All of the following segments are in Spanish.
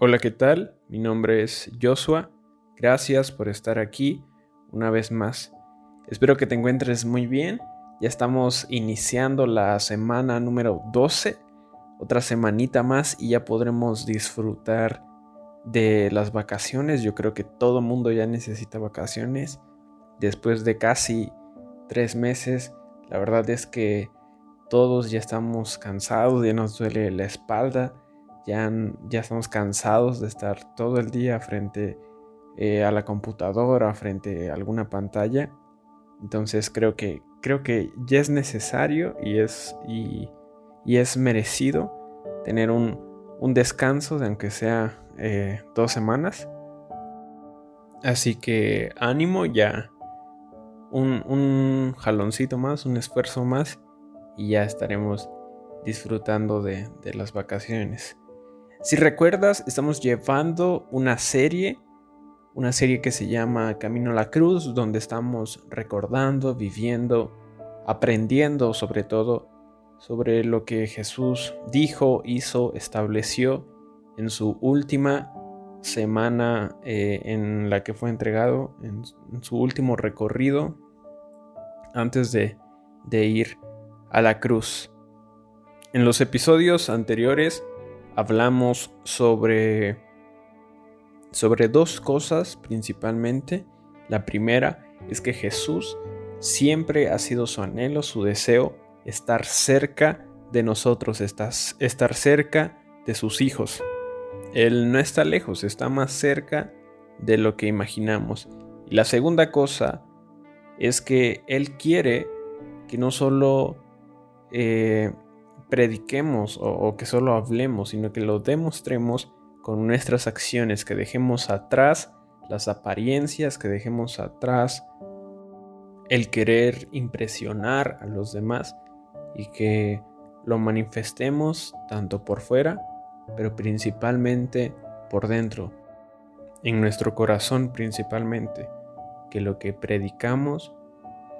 Hola, ¿qué tal? Mi nombre es Joshua. Gracias por estar aquí una vez más. Espero que te encuentres muy bien. Ya estamos iniciando la semana número 12, otra semanita más y ya podremos disfrutar de las vacaciones. Yo creo que todo mundo ya necesita vacaciones. Después de casi tres meses, la verdad es que todos ya estamos cansados, ya nos duele la espalda ya, estamos cansados de estar todo el día frente eh, a la computadora, frente a alguna pantalla. Entonces creo que, creo que ya es necesario y es, y, es merecido tener un, descanso de aunque sea eh, dos semanas. Así que ánimo ya. Un, un, jaloncito más, un esfuerzo más y ya estaremos disfrutando de las vacaciones. Si recuerdas, estamos llevando una serie, una serie que se llama Camino a la Cruz, donde estamos recordando, viviendo, aprendiendo sobre todo sobre lo que Jesús dijo, hizo, estableció en su última semana eh, en la que fue entregado, en, su último recorrido antes de, de ir a la cruz. En los episodios anteriores hablamos sobre, sobre dos cosas principalmente. La primera es que Jesús siempre ha sido su anhelo, su deseo, estar cerca de nosotros, estar cerca de sus hijos. Él no está lejos, está más cerca de lo que imaginamos. Y la segunda cosa es que Él quiere que no solo eh, prediquemos o, que solo hablemos, sino que lo demostremos con nuestras acciones, que dejemos atrás las apariencias, que dejemos atrás el querer impresionar a los demás y que lo manifestemos tanto por fuera, pero principalmente por dentro, en nuestro corazón principalmente, que lo que predicamos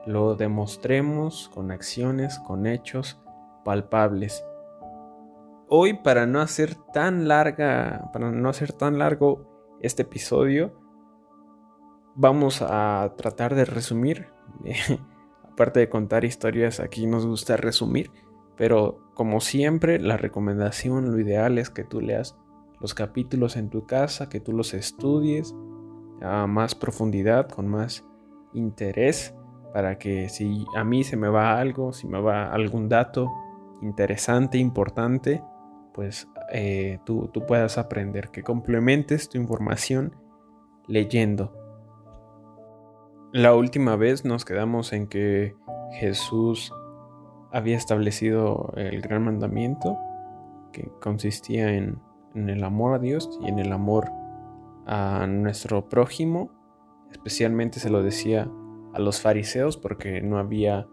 lo demostremos con acciones, con hechos, palpables. Hoy, para no hacer tan larga, para no hacer tan largo este episodio, vamos a tratar de resumir. Aparte de contar historias, aquí nos gusta resumir. Pero como siempre, la recomendación, lo ideal es que tú leas los capítulos en tu casa, que tú los estudies a más profundidad, con más interés, para que si a mí se me va algo, si me va algún dato, interesante, importante, pues eh, tú, tú puedas aprender, que complementes tu información leyendo. La última vez nos quedamos en que Jesús había establecido el gran mandamiento que consistía en, en, el amor a Dios y en el amor a nuestro prójimo. Especialmente se lo decía a los fariseos porque no había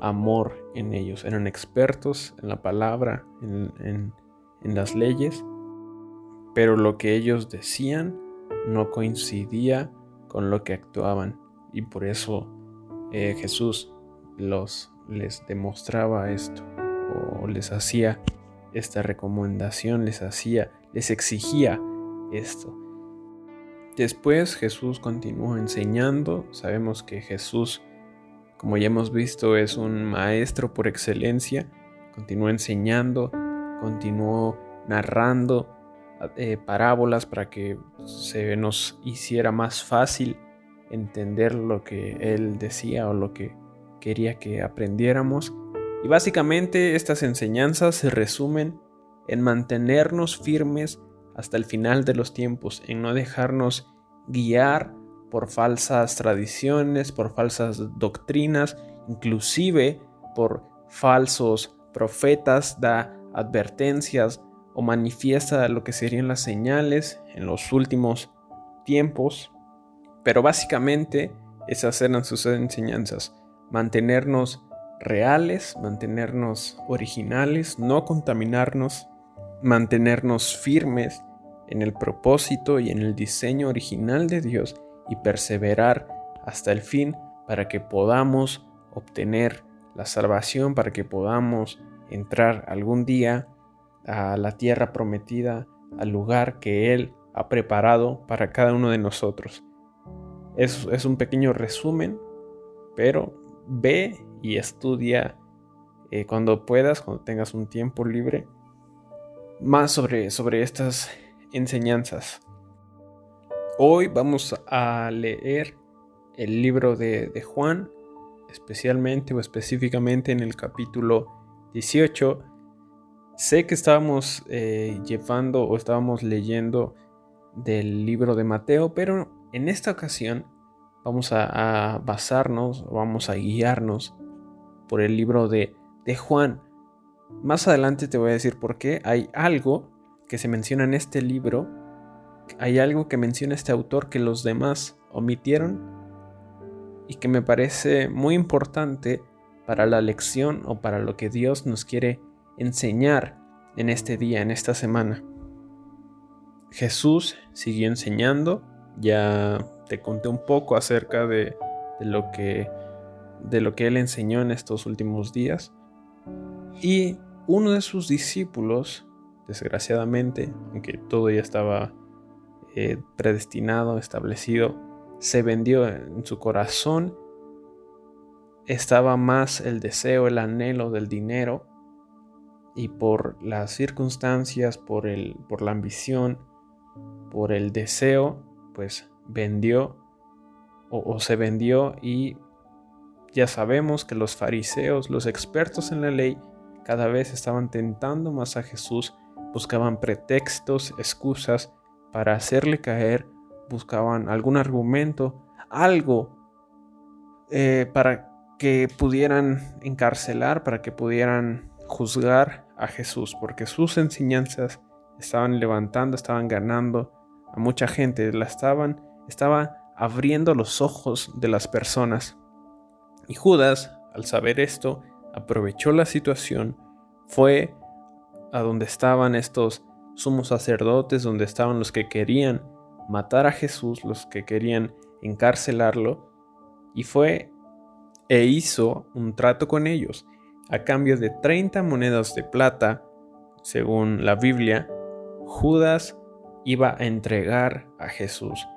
amor en ellos. Eran expertos en la palabra, en, las leyes, pero lo que ellos decían no coincidía con lo que actuaban. Y por eso eh, Jesús les demostraba esto, o les hacía esta recomendación, les hacía, les exigía esto. Después Jesús continuó enseñando. Sabemos que Jesús como ya hemos visto, es un maestro por excelencia. Continuó enseñando, continuó narrando eh, parábolas para que se nos hiciera más fácil entender lo que él decía o lo que quería que aprendiéramos. Y básicamente estas enseñanzas se resumen en mantenernos firmes hasta el final de los tiempos, en no dejarnos guiar por falsas tradiciones, por falsas doctrinas, inclusive por falsos profetas, da advertencias o manifiesta lo que serían las señales en los últimos tiempos. Pero básicamente esas eran sus enseñanzas. Mantenernos reales, mantenernos originales, no contaminarnos, mantenernos firmes en el propósito y en el diseño original de Dios y perseverar hasta el fin para que podamos obtener la salvación, para que podamos entrar algún día a la tierra prometida, al lugar que Él ha preparado para cada uno de nosotros. Es, es un pequeño resumen, pero ve y estudia eh, cuando puedas, cuando tengas un tiempo libre, más sobre, sobre estas enseñanzas. Hoy vamos a leer el libro de, Juan, especialmente o específicamente en el capítulo 18. Sé que estábamos eh, llevando o estábamos leyendo del libro de Mateo, pero en esta ocasión vamos a, basarnos, vamos a guiarnos por el libro de, de Juan. Más adelante te voy a decir por qué. Hay algo que se menciona en este libro, hay algo que menciona este autor que los demás omitieron y que me parece muy importante para la lección o para lo que Dios nos quiere enseñar en este día, en esta semana. Jesús siguió enseñando, ya te conté un poco acerca de, lo que de lo que él enseñó en estos últimos días. Y uno de sus discípulos, desgraciadamente, aunque todo ya estaba eh, predestinado, establecido, se vendió en su corazón. Estaba más el deseo, el anhelo del dinero y por las circunstancias, por, el, por la ambición, por el deseo, pues vendió o se vendió y ya sabemos que los fariseos, los expertos en la ley, cada vez estaban tentando más a Jesús, buscaban pretextos, excusas para hacerle caer, buscaban algún argumento, algo eh, para que pudieran encarcelar, para que pudieran juzgar a Jesús, porque sus enseñanzas estaban levantando, estaban ganando a mucha gente, la estaban, estaba abriendo los ojos de las personas. Y Judas, al saber esto, aprovechó la situación, fue a donde estaban estos sumos sacerdotes, donde estaban los que querían matar a Jesús, los que querían encarcelarlo, y fue e hizo un trato con ellos. A cambio de 30 monedas de plata, según la Biblia, Judas iba a entregar a Jesús.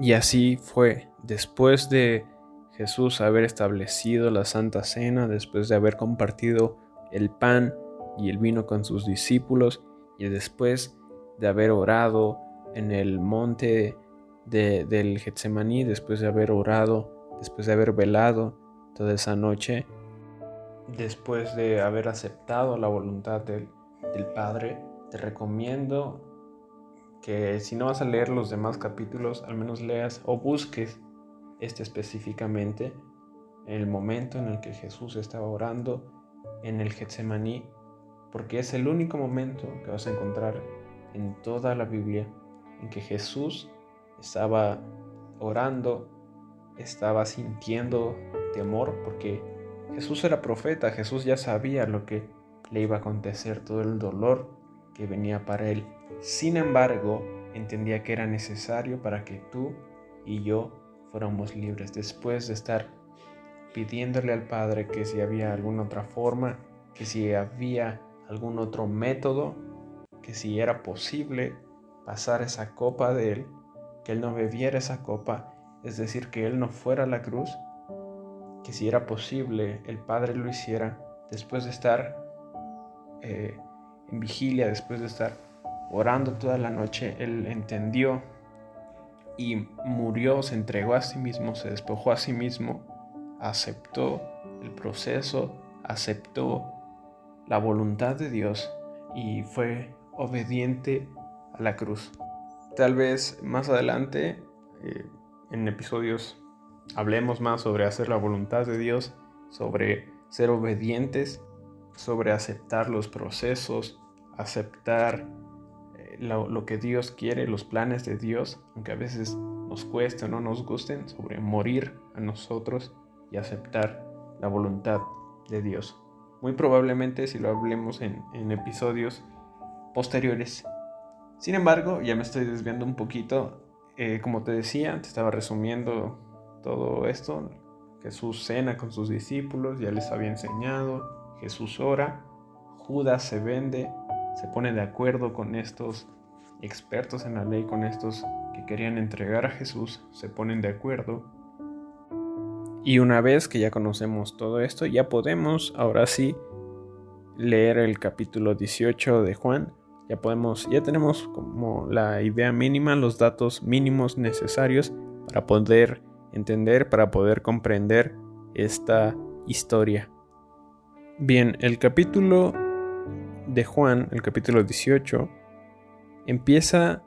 Y así fue, después de Jesús haber establecido la Santa Cena después de haber compartido el pan y el vino con sus discípulos y después de haber orado en el monte del Getsemaní, después de haber orado, después de haber velado toda esa noche, después de haber aceptado la voluntad del, del Padre, te recomiendo que si no vas a leer los demás capítulos, al menos leas o busques este específicamente, en el momento en el que Jesús estaba orando en el Getsemaní, porque es el único momento que vas a encontrar en toda la Biblia en que Jesús estaba orando, estaba sintiendo temor, porque Jesús era profeta, Jesús ya sabía lo que le iba a acontecer, todo el dolor que venía para él. Sin embargo, entendía que era necesario para que tú y yo fuéramos libres, después de estar pidiéndole al Padre que si había alguna otra forma, que si había algún otro método, que si era posible pasar esa copa de Él, que Él no bebiera esa copa, es decir, que Él no fuera a la cruz, que si era posible el Padre lo hiciera después de estar eh, en vigilia, después de estar orando toda la noche, Él entendió y murió, se entregó a sí mismo, se despojó a sí mismo, aceptó el proceso, aceptó la voluntad de Dios y fue obediente a la cruz. Tal vez más adelante, eh, en episodios, hablemos más sobre hacer la voluntad de Dios, sobre ser obedientes, sobre aceptar los procesos, aceptar lo, que Dios quiere, los planes de Dios, aunque a veces nos cueste o no nos gusten, sobre morir a nosotros y aceptar la voluntad de Dios. Muy probablemente si lo hablemos en, episodios posteriores. Sin embargo, ya me estoy desviando un poquito. Eh, como te decía, te estaba resumiendo todo esto. Jesús cena con sus discípulos, ya les había enseñado. Jesús ora. Judas se vende se pone de acuerdo con estos expertos en la ley, con estos que querían entregar a Jesús, se ponen de acuerdo. Y una vez que ya conocemos todo esto, ya podemos ahora sí leer el capítulo 18 de Juan. Ya podemos, ya tenemos como la idea mínima, los datos mínimos necesarios para poder entender, para poder comprender esta historia. Bien, el capítulo de Juan, el capítulo 18, empieza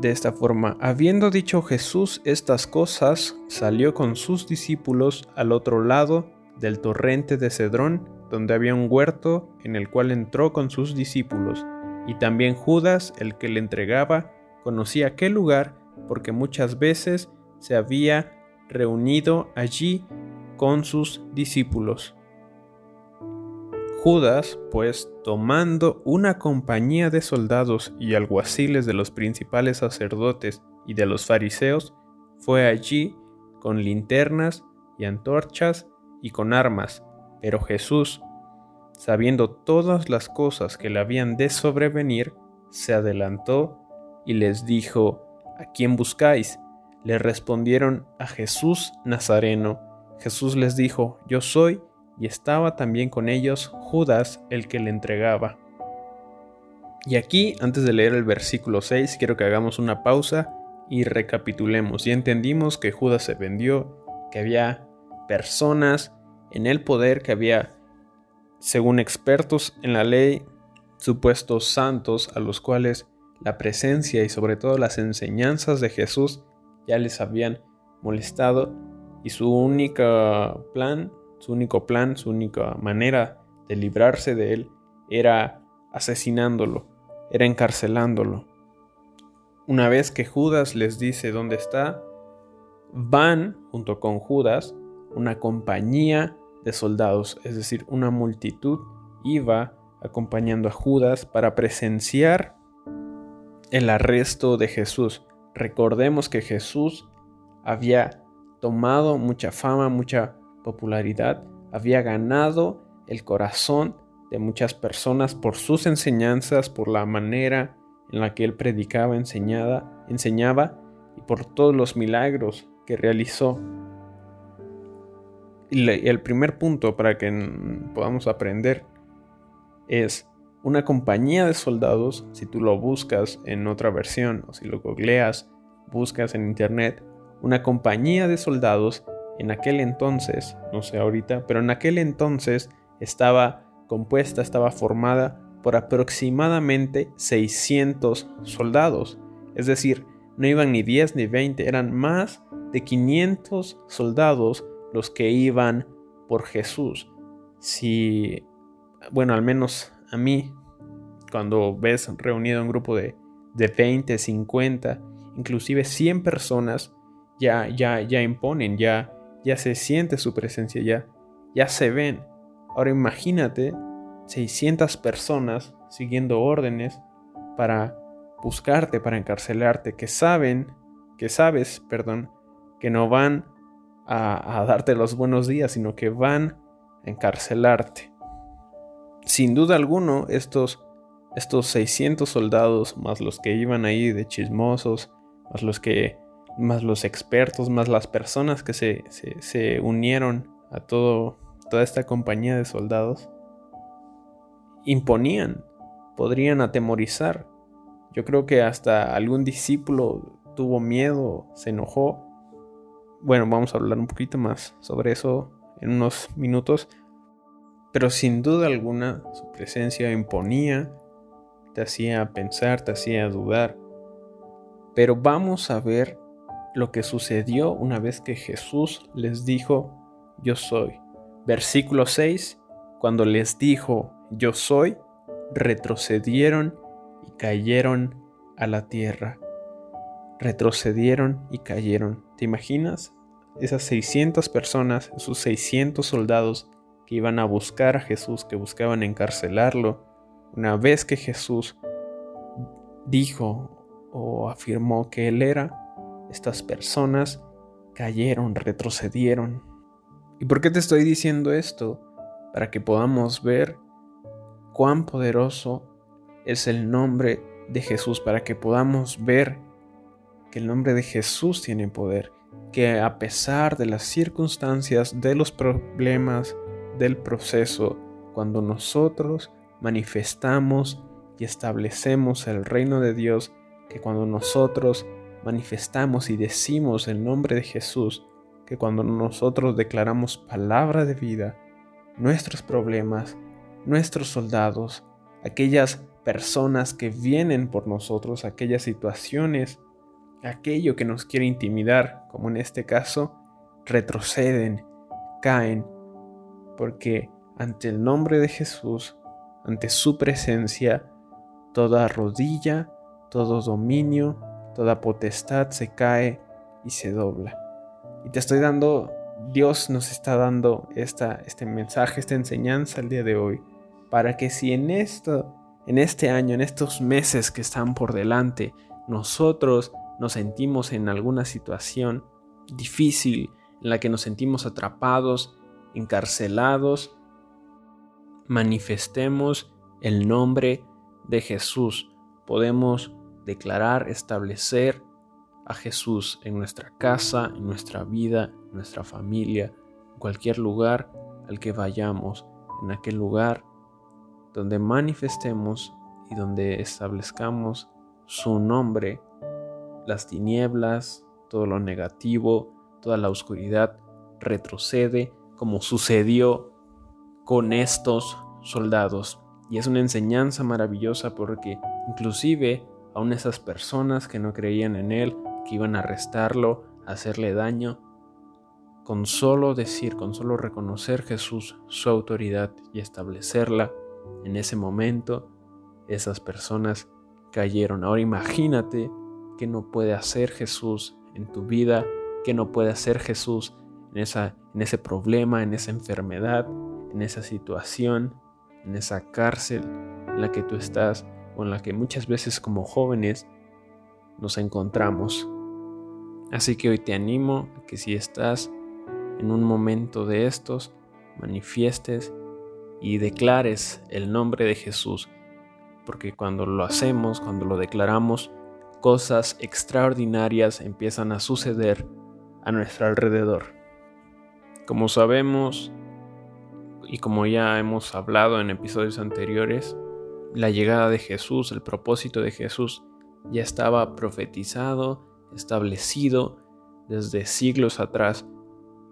de esta forma. Habiendo dicho Jesús estas cosas, salió con sus discípulos al otro lado del torrente de Cedrón, donde había un huerto en el cual entró con sus discípulos. Y también Judas, el que le entregaba, conocía aquel lugar porque muchas veces se había reunido allí con sus discípulos. Judas, pues, tomando una compañía de soldados y alguaciles de los principales sacerdotes y de los fariseos, fue allí con linternas y antorchas y con armas. Pero Jesús, sabiendo todas las cosas que le habían de sobrevenir, se adelantó y les dijo, ¿A quién buscáis? Le respondieron a Jesús Nazareno. Jesús les dijo, Yo soy y estaba también con ellos Judas el que le entregaba. Y aquí, antes de leer el versículo 6, quiero que hagamos una pausa y recapitulemos. Ya entendimos que Judas se vendió, que había personas en el poder, que había, según expertos en la ley, supuestos santos a los cuales la presencia y sobre todo las enseñanzas de Jesús ya les habían molestado y su único plan su único plan, su única manera de librarse de él era asesinándolo, era encarcelándolo. Una vez que Judas les dice dónde está, van junto con Judas una compañía de soldados, es decir, una multitud iba acompañando a Judas para presenciar el arresto de Jesús. Recordemos que Jesús había tomado mucha fama, mucha popularidad, había ganado el corazón de muchas personas por sus enseñanzas, por la manera en la que él predicaba, enseñaba, enseñaba y por todos los milagros que realizó. Y el primer punto para que podamos aprender es una compañía de soldados, si tú lo buscas en otra versión o si lo googleas, buscas en internet, una compañía de soldados en aquel entonces, no sé ahorita, pero en aquel entonces estaba compuesta, estaba formada por aproximadamente 600 soldados. Es decir, no iban ni 10 ni 20, eran más de 500 soldados los que iban por Jesús. Si, bueno, al menos a mí, cuando ves reunido un grupo de, de 20, 50, inclusive 100 personas, ya, ya, ya imponen, ya, ya se siente su presencia, ya, ya se ven. Ahora imagínate 600 personas siguiendo órdenes para buscarte, para encarcelarte, que saben, que sabes, perdón, que no van a, darte los buenos días, sino que van a encarcelarte. Sin duda alguno, estos, estos 600 soldados, más los que iban ahí de chismosos, más los que más los expertos, más las personas que se, unieron a todo, toda esta compañía de soldados, imponían, podrían atemorizar. Yo creo que hasta algún discípulo tuvo miedo, se enojó. Bueno, vamos a hablar un poquito más sobre eso en unos minutos. Pero sin duda alguna su presencia imponía, te hacía pensar, te hacía dudar. Pero vamos a ver lo que sucedió una vez que Jesús les dijo, yo soy. Versículo 6, cuando les dijo, yo soy, retrocedieron y cayeron a la tierra. Retrocedieron y cayeron. ¿Te imaginas? Esas 600 personas, esos 600 soldados que iban a buscar a Jesús, que buscaban encarcelarlo, una vez que Jesús dijo o afirmó que Él era, estas personas cayeron, retrocedieron. ¿Y por qué te estoy diciendo esto? Para que podamos ver cuán poderoso es el nombre de Jesús, para que podamos ver que el nombre de Jesús tiene poder, que a pesar de las circunstancias, de los problemas, del proceso, cuando nosotros manifestamos y establecemos el reino de Dios, que cuando nosotros manifestamos y decimos el nombre de Jesús, que cuando nosotros declaramos palabra de vida, nuestros problemas, nuestros soldados, aquellas personas que vienen por nosotros, aquellas situaciones, aquello que nos quiere intimidar, como en este caso, retroceden, caen, porque ante el nombre de Jesús, ante su presencia, toda rodilla, todo dominio, toda potestad se cae y se dobla. Y te estoy dando, Dios nos está dando esta, este mensaje, esta enseñanza el día de hoy, para que si en esto, en este año, en estos meses que están por delante, nosotros nos sentimos en alguna situación difícil, en la que nos sentimos atrapados, encarcelados, manifestemos el nombre de Jesús. Podemos declarar, establecer a Jesús en nuestra casa, en nuestra vida, en nuestra familia, en cualquier lugar al que vayamos, en aquel lugar donde manifestemos y donde establezcamos su nombre, las tinieblas, todo lo negativo, toda la oscuridad retrocede como sucedió con estos soldados. Y es una enseñanza maravillosa porque inclusive aún esas personas que no creían en él, que iban a arrestarlo, a hacerle daño, con solo decir, con solo reconocer Jesús su autoridad y establecerla, en ese momento esas personas cayeron. Ahora imagínate que no puede hacer Jesús en tu vida, que no puede hacer Jesús en, esa, en ese problema, en esa enfermedad, en esa situación, en esa cárcel en la que tú estás en la que muchas veces como jóvenes nos encontramos. Así que hoy te animo a que si estás en un momento de estos, manifiestes y declares el nombre de Jesús, porque cuando lo hacemos, cuando lo declaramos, cosas extraordinarias empiezan a suceder a nuestro alrededor. Como sabemos y como ya hemos hablado en episodios anteriores, la llegada de Jesús, el propósito de Jesús ya estaba profetizado, establecido desde siglos atrás.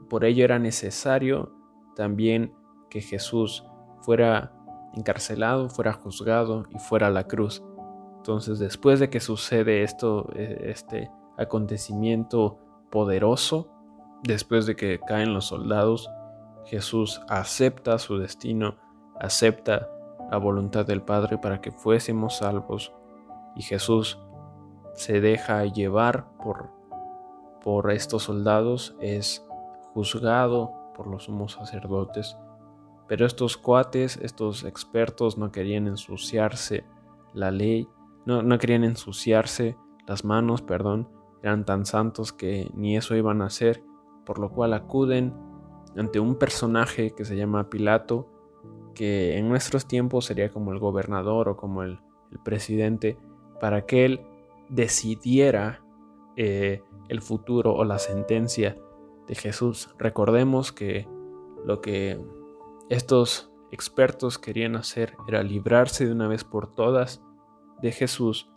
Por ello era necesario también que Jesús fuera encarcelado, fuera juzgado y fuera a la cruz. Entonces, después de que sucede esto, e, este acontecimiento poderoso, después de que caen los soldados, Jesús acepta su destino, acepta la voluntad del Padre para que fuésemos salvos y Jesús se deja llevar por, por estos soldados, es juzgado por los sumos sacerdotes. Pero estos cuates, estos expertos no querían ensuciarse la ley, no, no querían ensuciarse las manos, perdón, eran tan santos que ni eso iban a hacer, por lo cual acuden ante un personaje que se llama Pilato, que en nuestros tiempos sería como el gobernador o como el, presidente, para que él decidiera eh, el futuro o la sentencia de Jesús. Recordemos que lo que estos expertos querían hacer era librarse de una vez por todas de Jesús,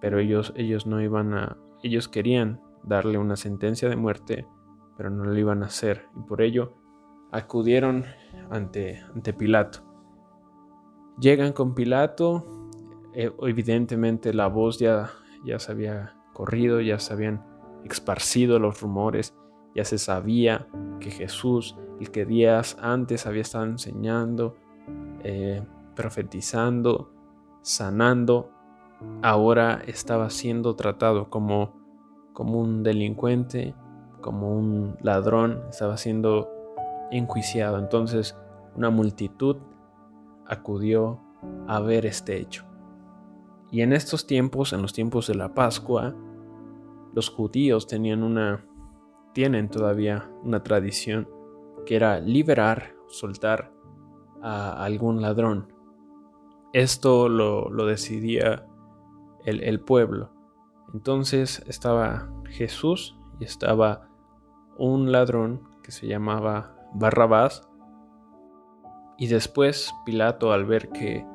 pero ellos, ellos no iban a, ellos querían darle una sentencia de muerte, pero no lo iban a hacer, y por ello acudieron ante, ante Pilato. Llegan con Pilato, eh, evidentemente la voz ya, ya se había corrido, ya se habían esparcido los rumores, ya se sabía que Jesús, el que días antes había estado enseñando, eh, profetizando, sanando, ahora estaba siendo tratado como, como un delincuente, como un ladrón, estaba siendo enjuiciado. Entonces una multitud acudió a ver este hecho. Y en estos tiempos, en los tiempos de la Pascua, los judíos tenían una, tienen todavía una tradición que era liberar, soltar a algún ladrón. esto lo, decidía el, el pueblo. Entonces estaba Jesús y estaba un ladrón que se llamaba Barrabás. Y después Pilato al ver que,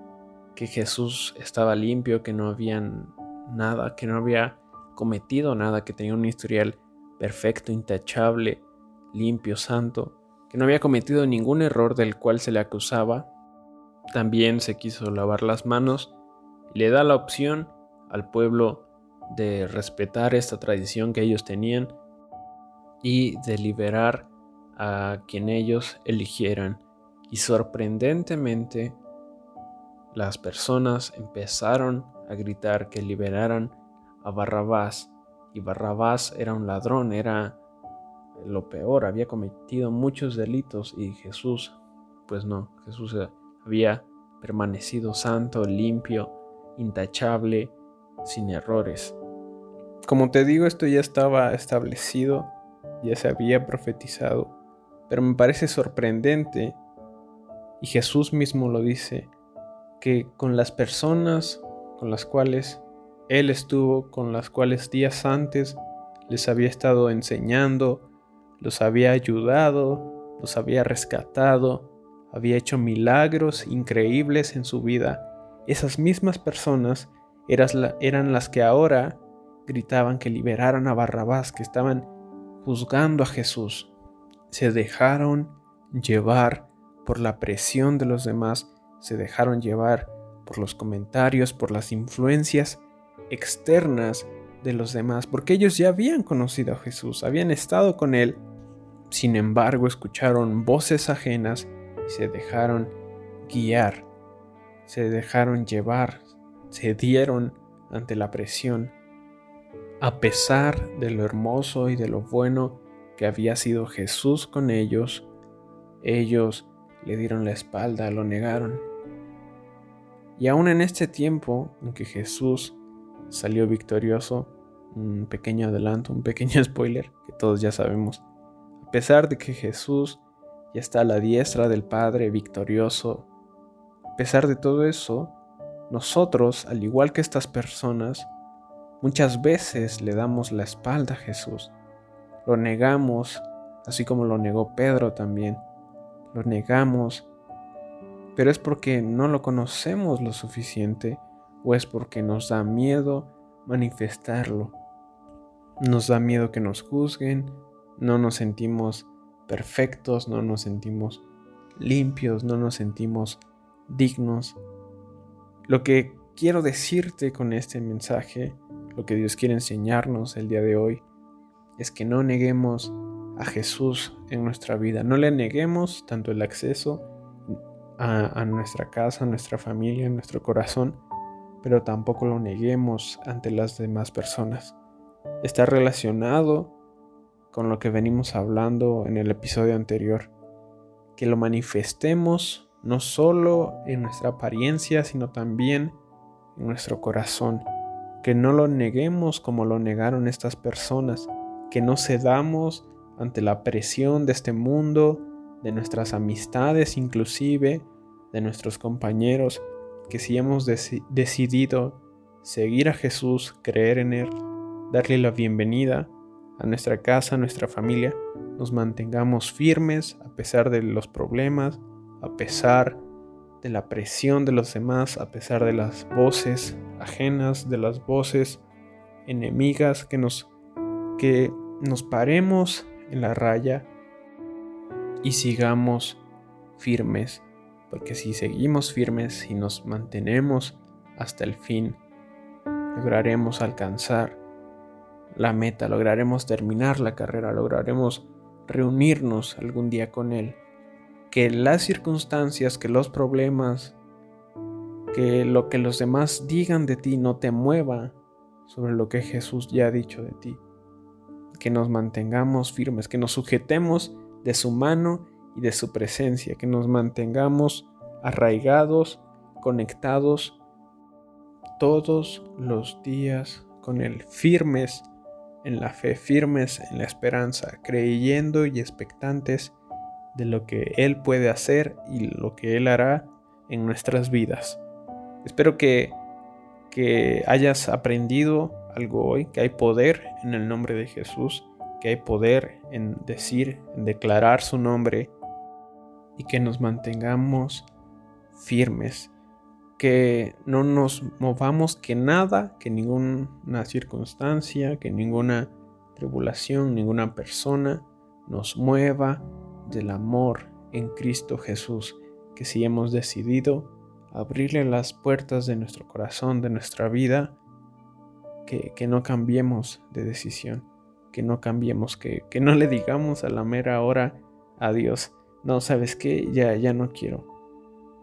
que Jesús estaba limpio, que no había nada, que no había cometido nada, que tenía un historial perfecto, intachable, limpio, santo, que no había cometido ningún error del cual se le acusaba, también se quiso lavar las manos y le da la opción al pueblo de respetar esta tradición que ellos tenían y de liberar a quien ellos eligieran. Y sorprendentemente las personas empezaron a gritar que liberaran a Barrabás. Y Barrabás era un ladrón, era lo peor, había cometido muchos delitos y Jesús, pues no, Jesús había permanecido santo, limpio, intachable, sin errores. Como te digo, esto ya estaba establecido, ya se había profetizado, pero me parece sorprendente, y Jesús mismo lo dice, que con las personas con las cuales Él estuvo, con las cuales días antes les había estado enseñando, los había ayudado, los había rescatado, había hecho milagros increíbles en su vida, esas mismas personas eran las que ahora gritaban que liberaran a Barrabás, que estaban juzgando a Jesús. Se dejaron llevar por la presión de los demás, se dejaron llevar por los comentarios, por las influencias externas de los demás, porque ellos ya habían conocido a Jesús, habían estado con Él, sin embargo escucharon voces ajenas y se dejaron guiar, se dejaron llevar, se dieron ante la presión, a pesar de lo hermoso y de lo bueno que había sido Jesús con ellos, ellos le dieron la espalda, lo negaron. Y aún en este tiempo en que Jesús salió victorioso, un pequeño adelanto, un pequeño spoiler que todos ya sabemos, a pesar de que Jesús ya está a la diestra del Padre victorioso, a pesar de todo eso, nosotros, al igual que estas personas, muchas veces le damos la espalda a Jesús, lo negamos, así como lo negó Pedro también, lo negamos pero es porque no lo conocemos lo suficiente o es porque nos da miedo manifestarlo. Nos da miedo que nos juzguen, no nos sentimos perfectos, no nos sentimos limpios, no nos sentimos dignos. Lo que quiero decirte con este mensaje, lo que Dios quiere enseñarnos el día de hoy, es que no neguemos a Jesús en nuestra vida, no le neguemos tanto el acceso a, nuestra casa, a nuestra familia, a nuestro corazón, pero tampoco lo neguemos ante las demás personas. Está relacionado con lo que venimos hablando en el episodio anterior, que lo manifestemos no solo en nuestra apariencia, sino también en nuestro corazón, que no lo neguemos como lo negaron estas personas, que no cedamos ante la presión de este mundo, de nuestras amistades inclusive, de nuestros compañeros, que si hemos decidido seguir a Jesús, creer en Él, darle la bienvenida a nuestra casa, a nuestra familia, nos mantengamos firmes a pesar de los problemas, a pesar de la presión de los demás, a pesar de las voces ajenas, de las voces enemigas, que nos, que nos paremos en la raya y sigamos firmes, porque si seguimos firmes y nos mantenemos hasta el fin, lograremos alcanzar la meta, lograremos terminar la carrera, lograremos reunirnos algún día con Él. Que las circunstancias, que los problemas, que lo que los demás digan de ti no te mueva sobre lo que Jesús ya ha dicho de ti. Que nos mantengamos firmes, que nos sujetemos de su mano y de su presencia, que nos mantengamos arraigados, conectados todos los días con Él, firmes en la fe, firmes en la esperanza, creyendo y expectantes de lo que Él puede hacer y lo que Él hará en nuestras vidas. Espero que, que hayas aprendido algo hoy, que hay poder en el nombre de Jesús, que hay poder en decir, en declarar su nombre y que nos mantengamos firmes, que no nos movamos, que nada, que ninguna circunstancia, que ninguna tribulación, ninguna persona nos mueva del amor en Cristo Jesús, que si hemos decidido abrirle las puertas de nuestro corazón, de nuestra vida, que, no cambiemos de decisión, que no cambiemos, que, que no le digamos a la mera hora a Dios, no, sabes qué, ya, ya no quiero.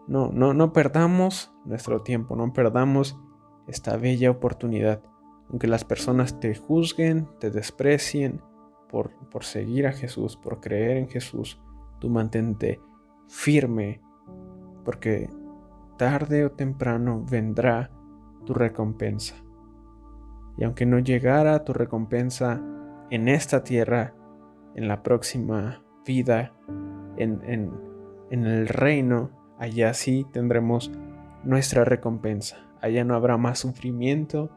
No, no, no perdamos nuestro tiempo, no perdamos esta bella oportunidad. Aunque las personas te juzguen, te desprecien por, por seguir a Jesús, por creer en Jesús, tú mantente firme, porque tarde o temprano vendrá tu recompensa. Y aunque no llegara tu recompensa en esta tierra, en la próxima vida, en, en el reino, allá sí tendremos nuestra recompensa. Allá no habrá más sufrimiento,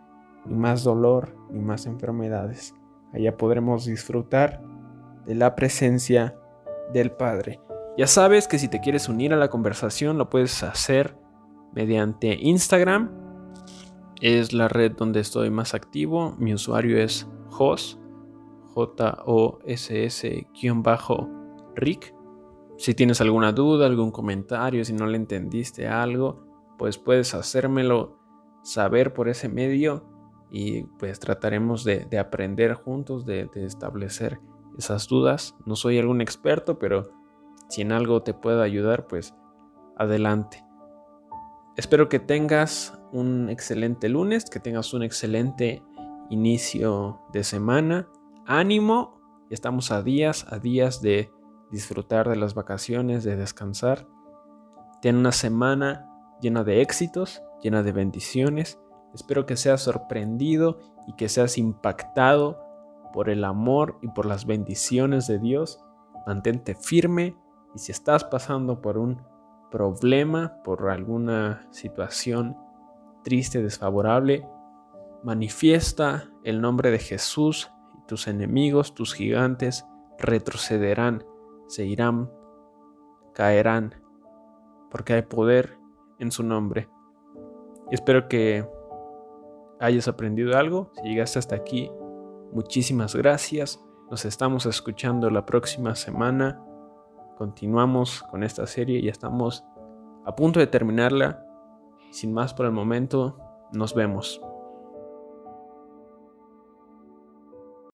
ni más dolor, ni más enfermedades. Allá podremos disfrutar de la presencia del Padre. Ya sabes que si te quieres unir a la conversación lo puedes hacer mediante Instagram. Es la red donde estoy más activo. Mi usuario es Jos, J-O-S-S-Rick. Si tienes alguna duda, algún comentario, si no le entendiste algo, pues puedes hacérmelo saber por ese medio y pues trataremos de, aprender juntos, de, de, establecer esas dudas. No soy algún experto, pero si en algo te puedo ayudar, pues adelante. Espero que tengas un excelente lunes, que tengas un excelente inicio de semana. Ánimo, estamos a días, a días de disfrutar de las vacaciones, de descansar. Ten una semana llena de éxitos, llena de bendiciones. Espero que seas sorprendido y que seas impactado por el amor y por las bendiciones de Dios. Mantente firme y si estás pasando por un problema, por alguna situación triste, desfavorable, manifiesta el nombre de Jesús y tus enemigos, tus gigantes, retrocederán se irán, caerán, porque hay poder en su nombre. Espero que hayas aprendido algo. Si llegaste hasta aquí, muchísimas gracias. Nos estamos escuchando la próxima semana. Continuamos con esta serie y estamos a punto de terminarla. Sin más por el momento, nos vemos.